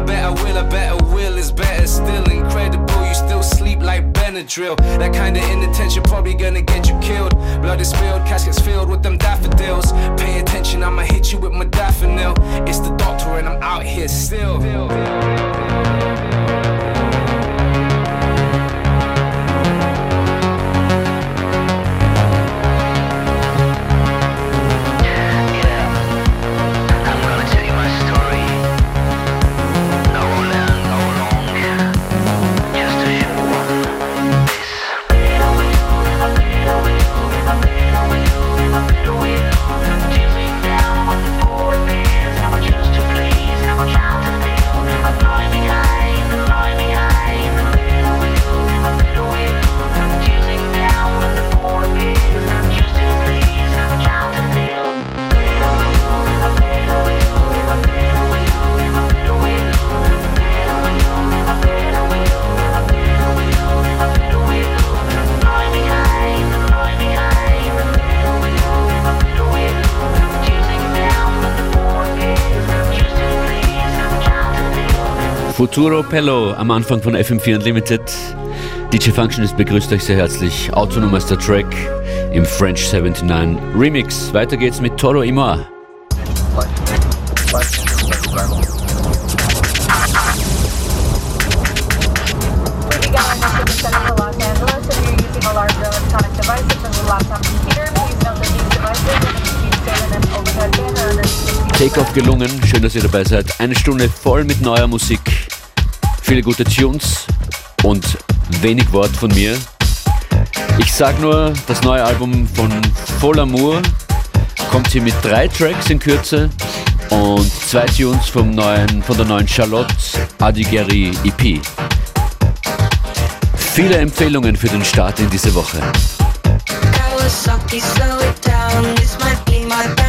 I bet I will, I bet I will, is better still. Incredible, you still sleep like Benadryl. That kind of inattention probably gonna get you killed. Blood is spilled, caskets filled with them daffodils. Pay attention, I'ma hit you with my daffodil. It's the doctor, and I'm out here still. Futuro Pello am Anfang von FM4 Unlimited. DJ Functionist begrüßt euch sehr herzlich. Autonomerster Track im French 79 Remix. Weiter geht's mit Toro Imar. Takeoff gelungen. Schön, dass ihr dabei seid. Eine Stunde voll mit neuer Musik viele gute Tunes und wenig Wort von mir. Ich sag nur, das neue Album von Full Amour kommt hier mit drei Tracks in Kürze und zwei Tunes vom neuen, von der neuen Charlotte Adigeri EP. Viele Empfehlungen für den Start in diese Woche. Kawasaki, slow it down. This might be my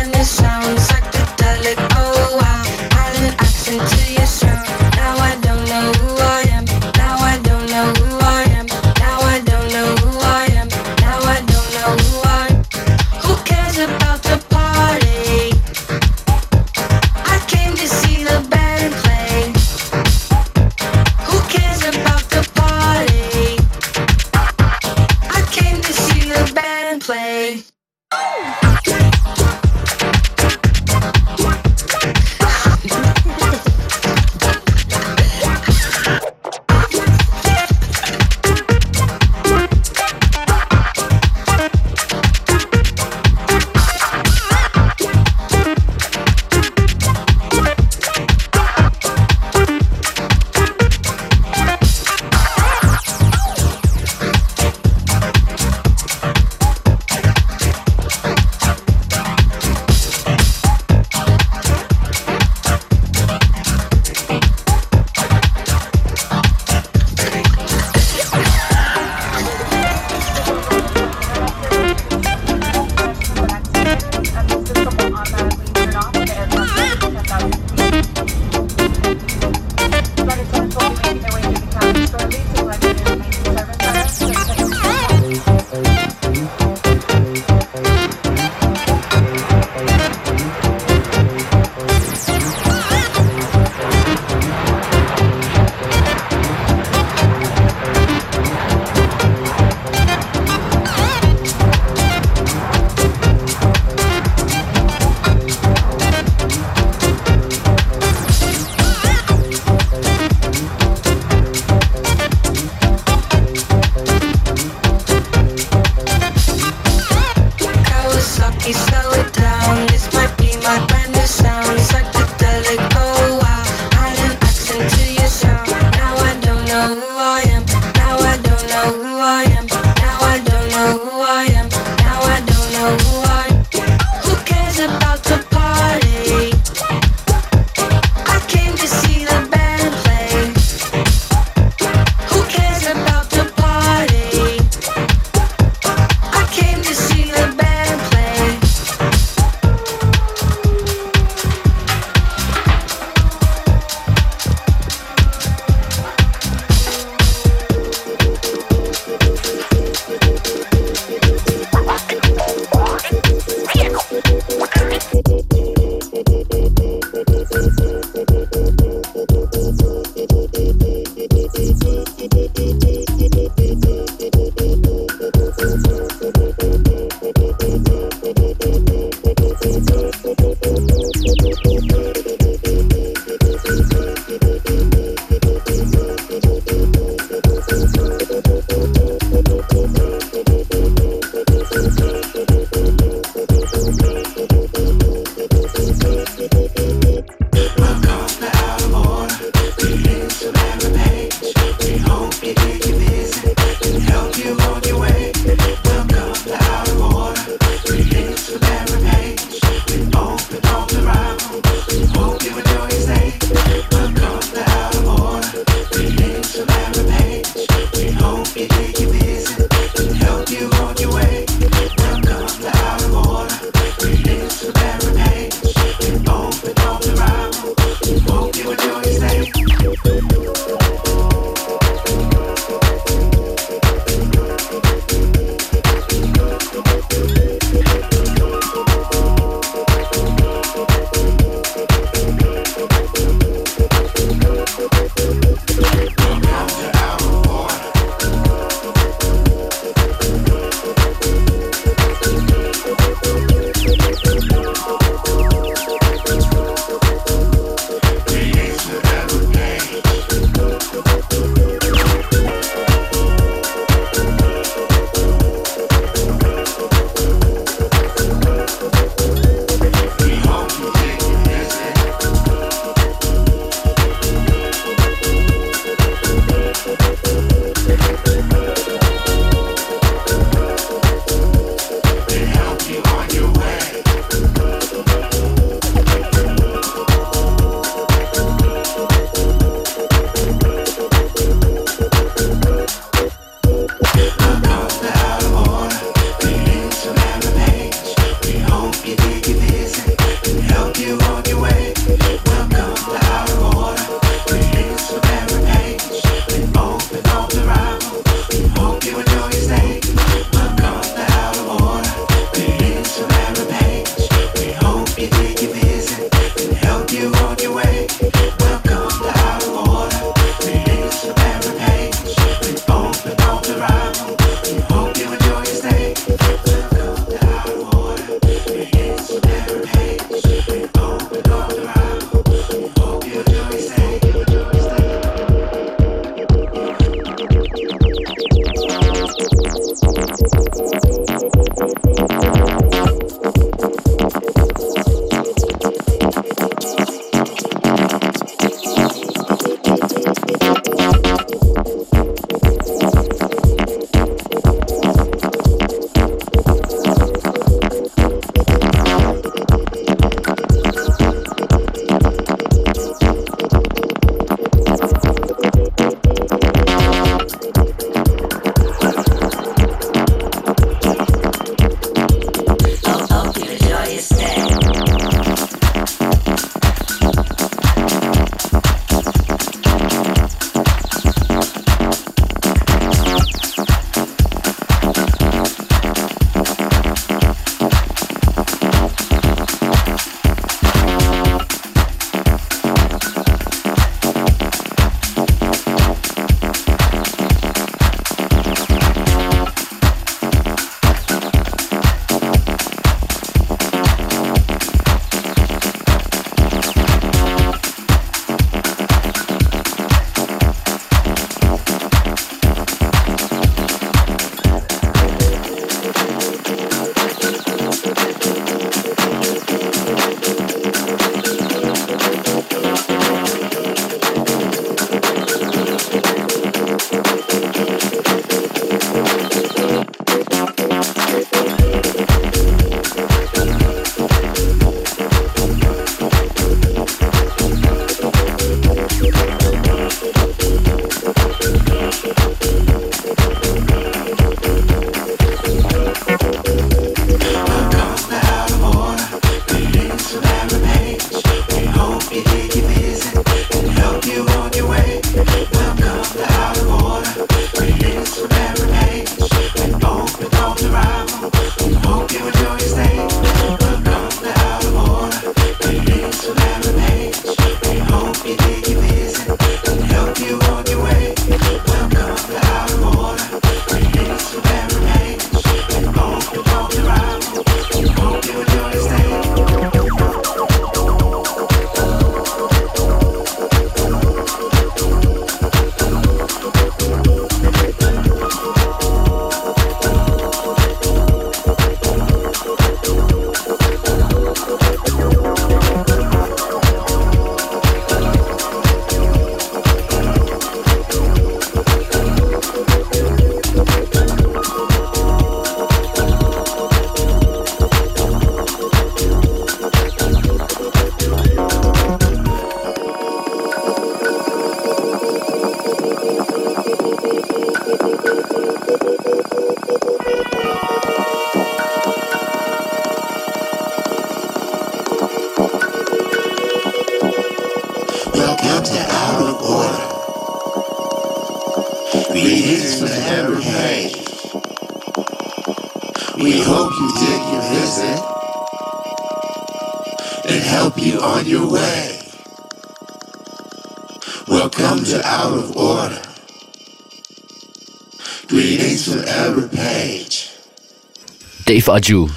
Arrival,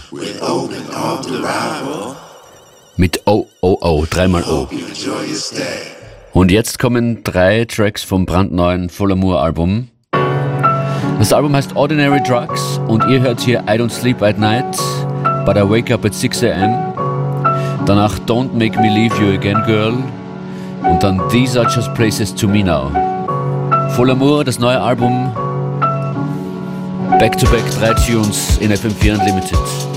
mit O, O, O, dreimal O. Und jetzt kommen drei Tracks vom brandneuen Full Amour Album. Das Album heißt Ordinary Drugs und ihr hört hier I Don't Sleep at Night, but I Wake Up at 6 am. Danach Don't Make Me Leave You Again Girl und dann These Are Just Places to Me Now. Full Amour, das neue Album. Back to back drei Tunes in FM4 Unlimited.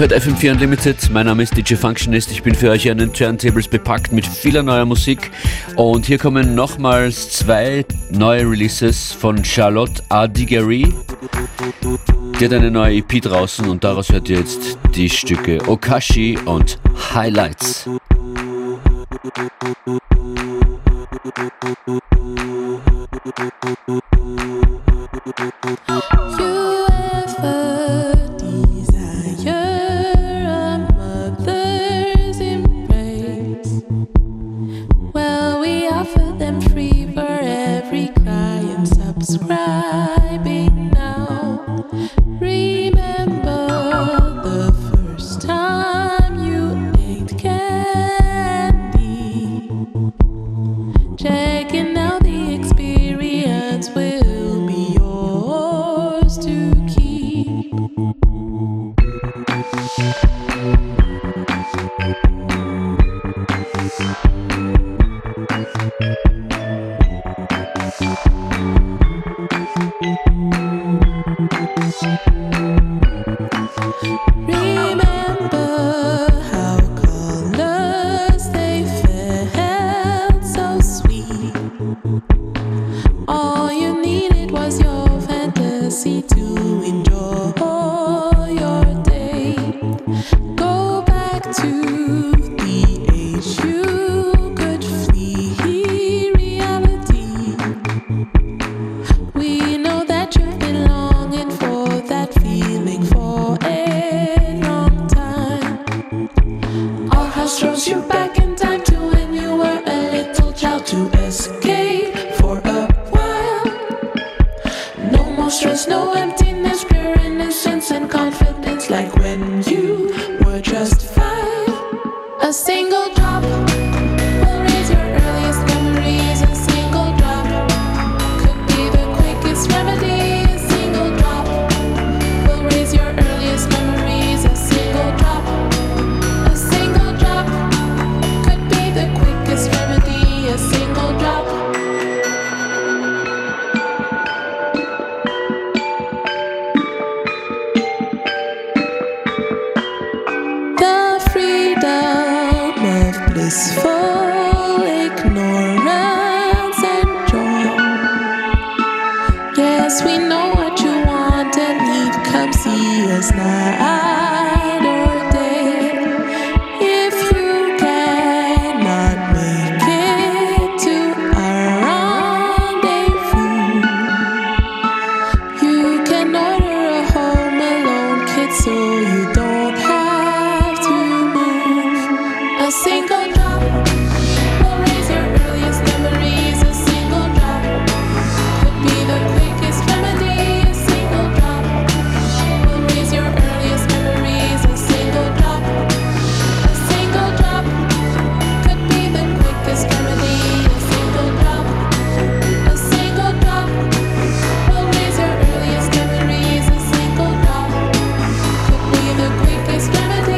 Hört FM4 Unlimited, mein Name ist DJ Functionist, ich bin für euch an den Turntables bepackt mit vieler neuer Musik und hier kommen nochmals zwei neue Releases von Charlotte Adigary. Die hat eine neue EP draußen und daraus hört ihr jetzt die Stücke Okashi und Highlights. You Our house throws you back in the quickest remedy.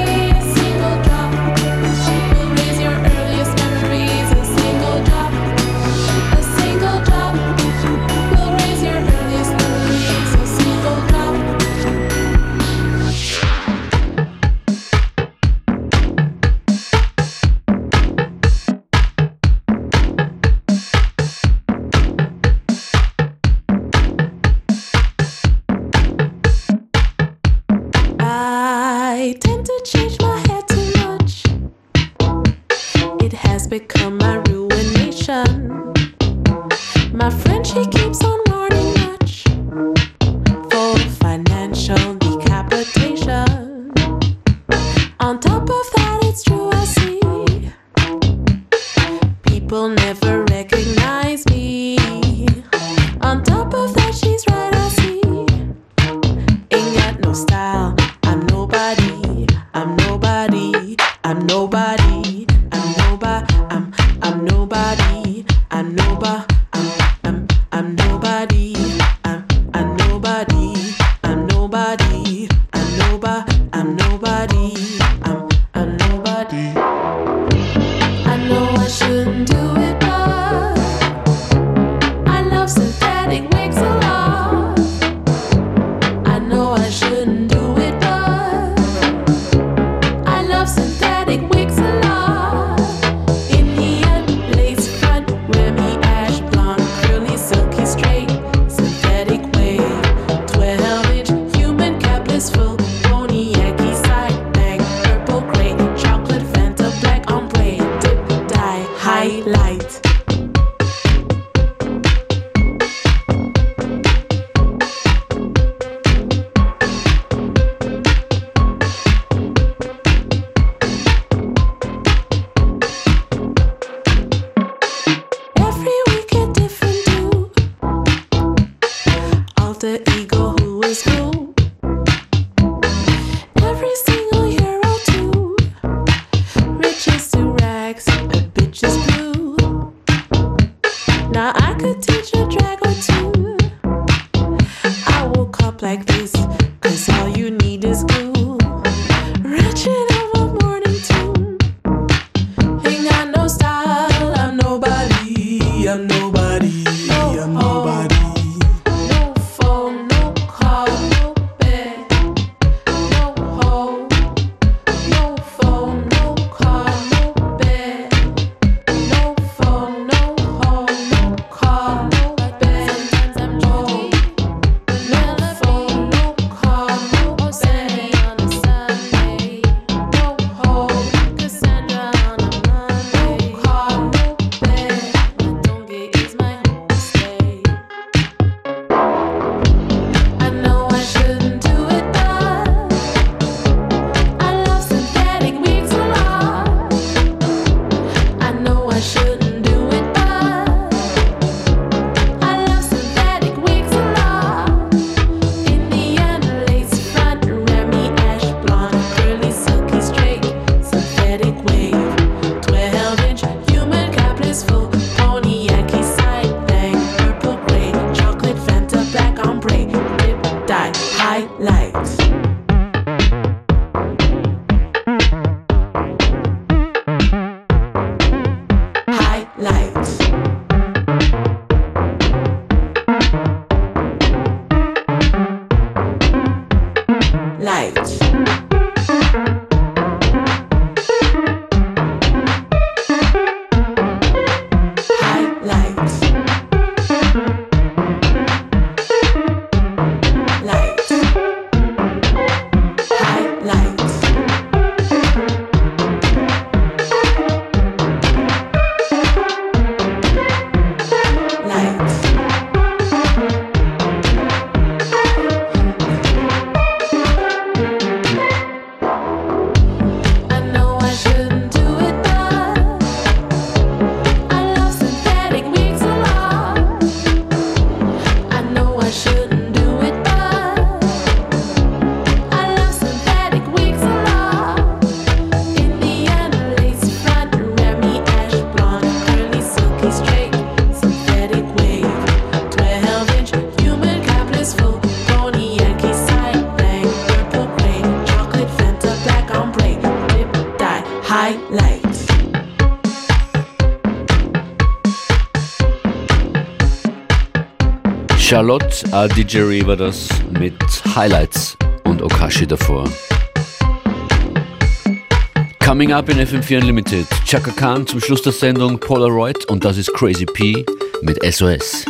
Charlotte A. War das mit Highlights und Okashi davor. Coming up in FM4 Unlimited. Chaka Khan zum Schluss der Sendung Polaroid und das ist Crazy P mit SOS.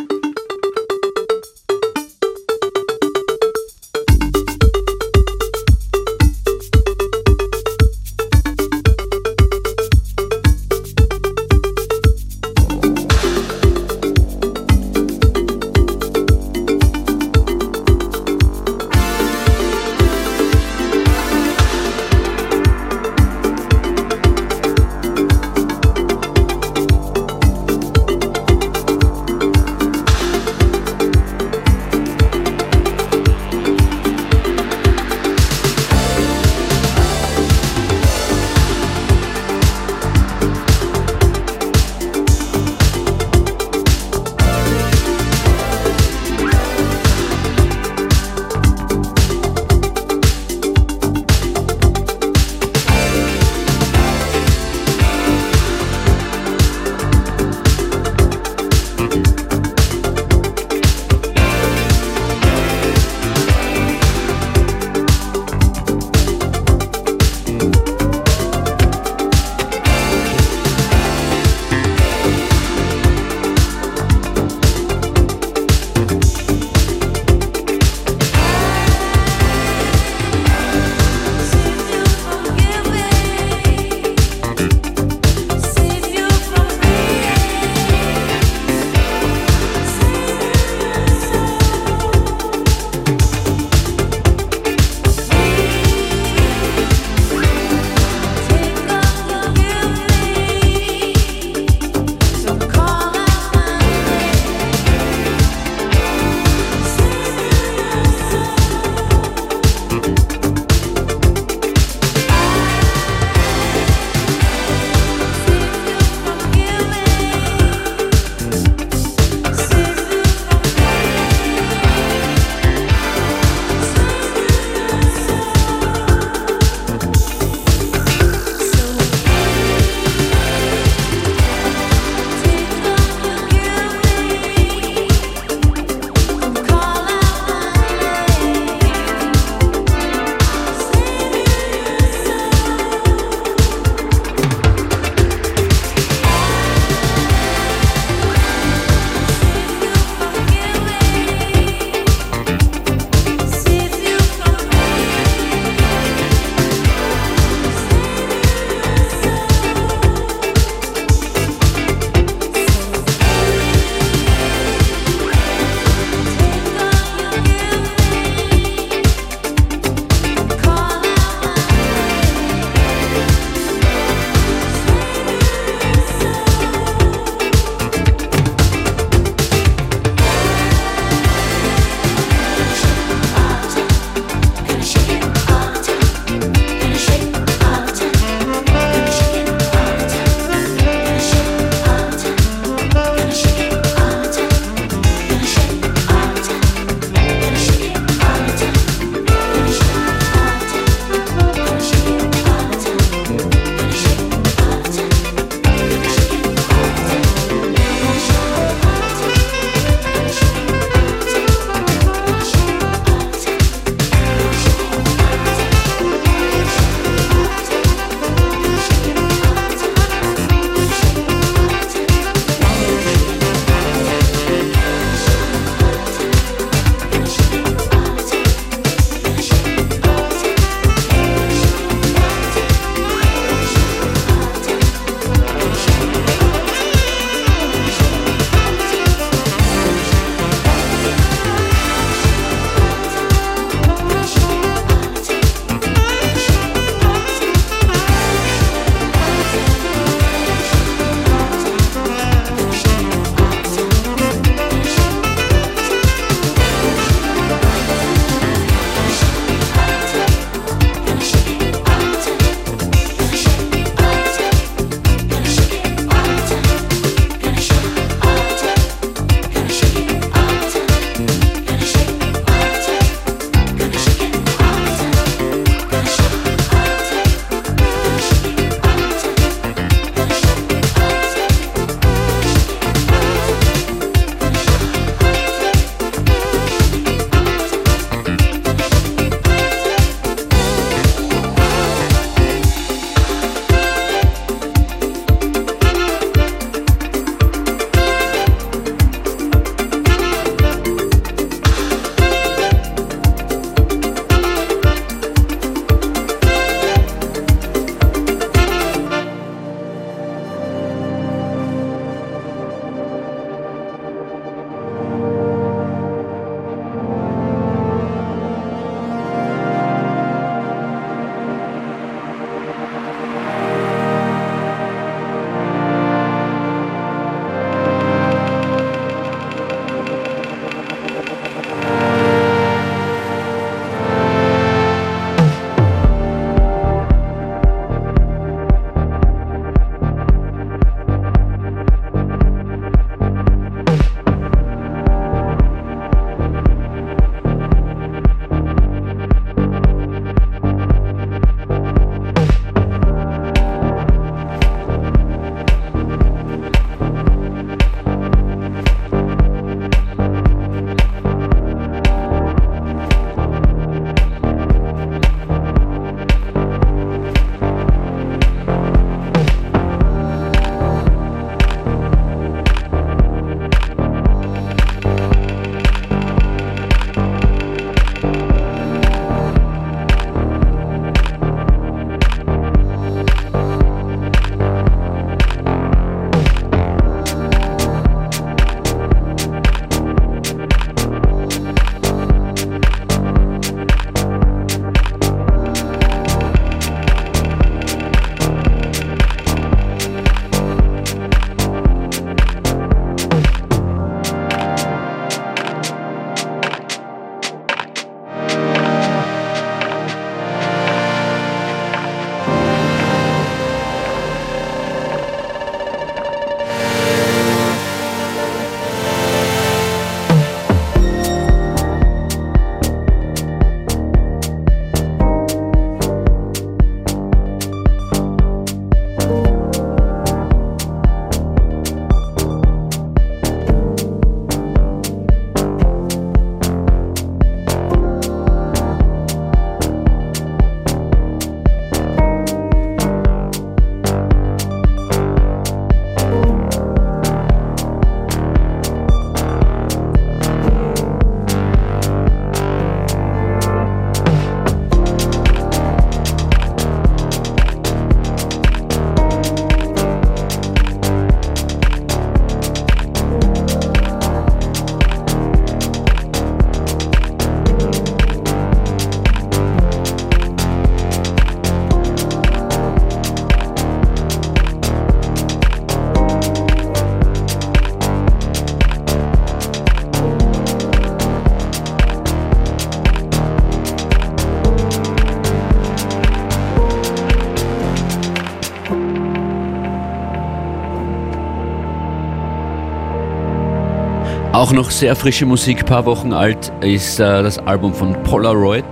Auch noch sehr frische Musik, paar Wochen alt, ist äh, das Album von Polaroid.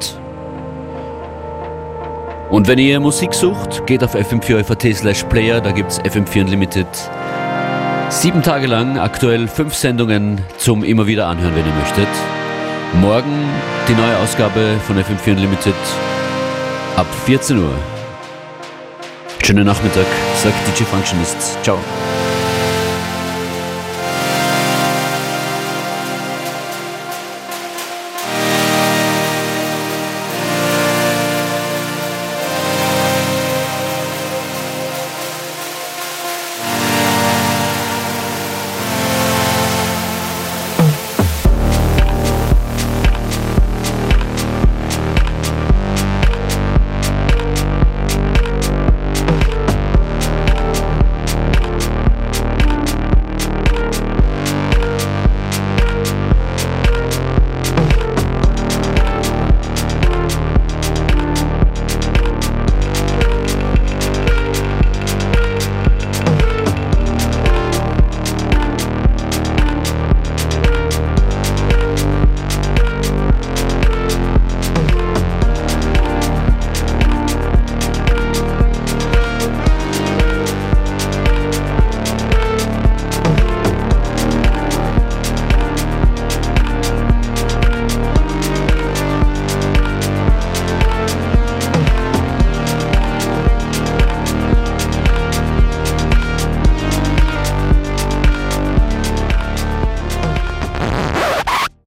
Und wenn ihr Musik sucht, geht auf fm4.at slash player, da gibt's FM4 Unlimited. Sieben Tage lang, aktuell fünf Sendungen zum immer wieder anhören, wenn ihr möchtet. Morgen die neue Ausgabe von FM4 Unlimited ab 14 Uhr. Schönen Nachmittag, sagt DJ Functionist. Ciao.